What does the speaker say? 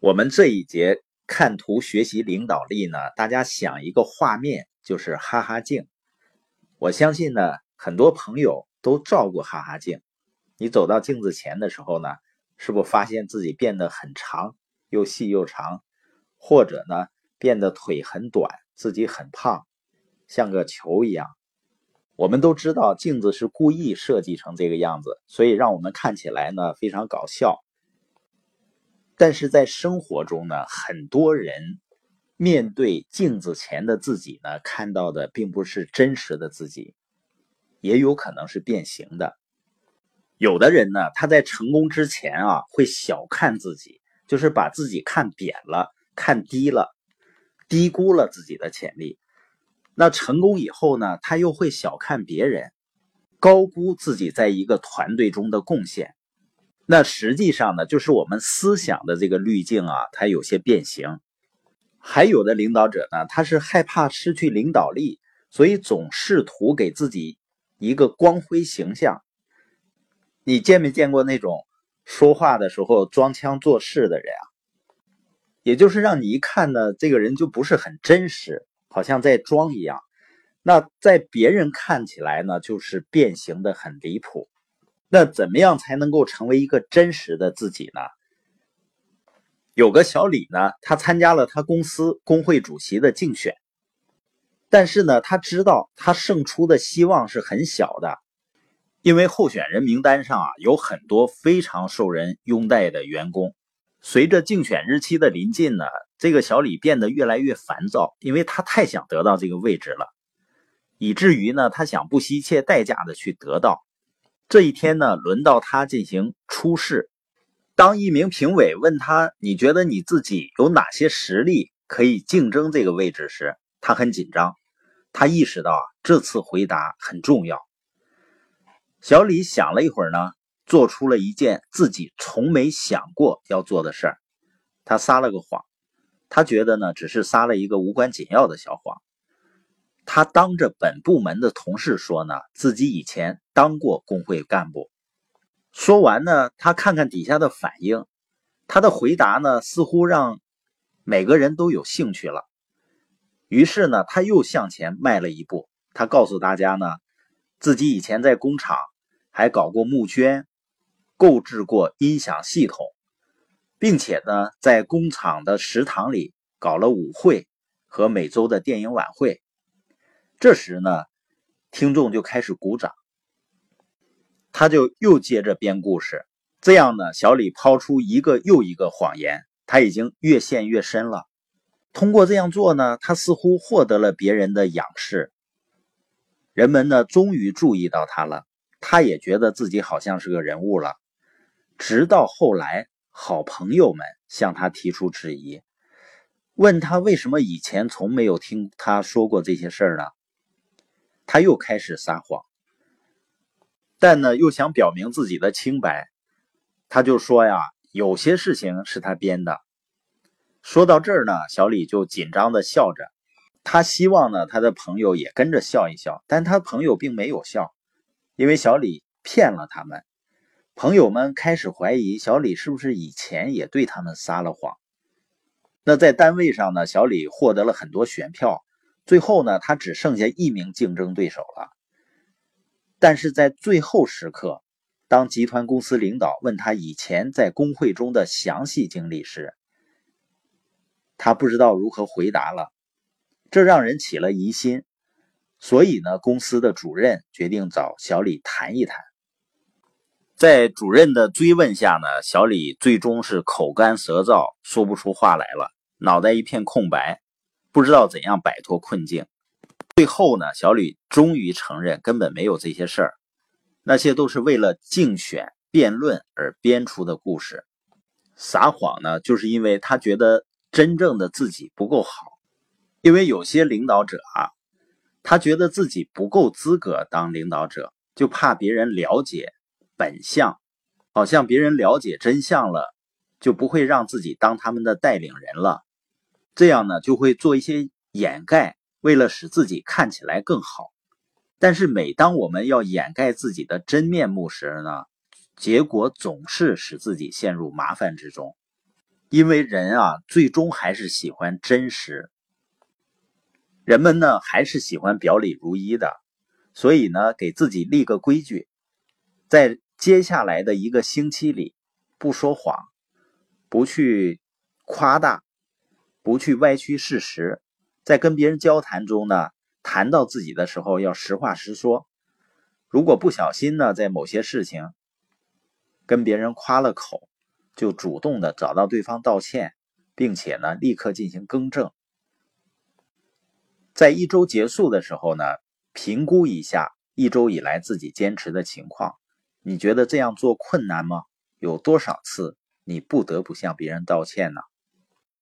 我们这一节看图学习领导力呢，大家想一个画面，就是哈哈镜。我相信呢，很多朋友都照过哈哈镜。你走到镜子前的时候呢，是不是发现自己变得很长，又细又长，或者呢，变得腿很短，自己很胖，像个球一样？我们都知道镜子是故意设计成这个样子，所以让我们看起来呢非常搞笑。但是在生活中呢，很多人面对镜子前的自己呢，看到的并不是真实的自己，也有可能是变形的。有的人呢，他在成功之前啊，会小看自己，就是把自己看扁了、看低了，低估了自己的潜力。那成功以后呢，他又会小看别人，高估自己在一个团队中的贡献。那实际上呢，就是我们思想的这个滤镜啊，它有些变形。还有的领导者呢，他是害怕失去领导力，所以总试图给自己一个光辉形象。你见没见过那种说话的时候装腔作势的人啊？也就是让你一看呢，这个人就不是很真实，好像在装一样。那在别人看起来呢，就是变形的很离谱。那怎么样才能够成为一个真实的自己呢？有个小李呢，他参加了他公司工会主席的竞选，但是呢，他知道他胜出的希望是很小的，因为候选人名单上啊有很多非常受人拥戴的员工。随着竞选日期的临近呢，这个小李变得越来越烦躁，因为他太想得到这个位置了，以至于呢，他想不惜一切代价的去得到。这一天呢，轮到他进行初试。当一名评委问他：“你觉得你自己有哪些实力可以竞争这个位置？”时，他很紧张。他意识到啊，这次回答很重要。小李想了一会儿呢，做出了一件自己从没想过要做的事儿。他撒了个谎。他觉得呢，只是撒了一个无关紧要的小谎。他当着本部门的同事说呢，自己以前当过工会干部。说完呢，他看看底下的反应，他的回答呢，似乎让每个人都有兴趣了。于是呢，他又向前迈了一步。他告诉大家呢，自己以前在工厂还搞过募捐，购置过音响系统，并且呢，在工厂的食堂里搞了舞会和每周的电影晚会。这时呢，听众就开始鼓掌。他就又接着编故事，这样呢，小李抛出一个又一个谎言，他已经越陷越深了。通过这样做呢，他似乎获得了别人的仰视，人们呢终于注意到他了，他也觉得自己好像是个人物了。直到后来，好朋友们向他提出质疑，问他为什么以前从没有听他说过这些事儿呢？他又开始撒谎，但呢，又想表明自己的清白。他就说呀，有些事情是他编的。说到这儿呢，小李就紧张的笑着。他希望呢，他的朋友也跟着笑一笑，但他朋友并没有笑，因为小李骗了他们。朋友们开始怀疑小李是不是以前也对他们撒了谎。那在单位上呢，小李获得了很多选票。最后呢，他只剩下一名竞争对手了。但是在最后时刻，当集团公司领导问他以前在工会中的详细经历时，他不知道如何回答了，这让人起了疑心。所以呢，公司的主任决定找小李谈一谈。在主任的追问下呢，小李最终是口干舌燥，说不出话来了，脑袋一片空白。不知道怎样摆脱困境，最后呢，小李终于承认根本没有这些事儿，那些都是为了竞选辩论而编出的故事。撒谎呢，就是因为他觉得真正的自己不够好。因为有些领导者啊，他觉得自己不够资格当领导者，就怕别人了解本相，好像别人了解真相了，就不会让自己当他们的带领人了。这样呢，就会做一些掩盖，为了使自己看起来更好。但是每当我们要掩盖自己的真面目时呢，结果总是使自己陷入麻烦之中。因为人啊，最终还是喜欢真实。人们呢，还是喜欢表里如一的，所以呢，给自己立个规矩，在接下来的一个星期里，不说谎，不去夸大，不去歪曲事实，在跟别人交谈中呢，谈到自己的时候要实话实说。如果不小心呢，在某些事情跟别人夸了口。就主动的找到对方道歉，并且呢，立刻进行更正。在一周结束的时候呢，评估一下一周以来自己坚持的情况。你觉得这样做困难吗？有多少次你不得不向别人道歉呢？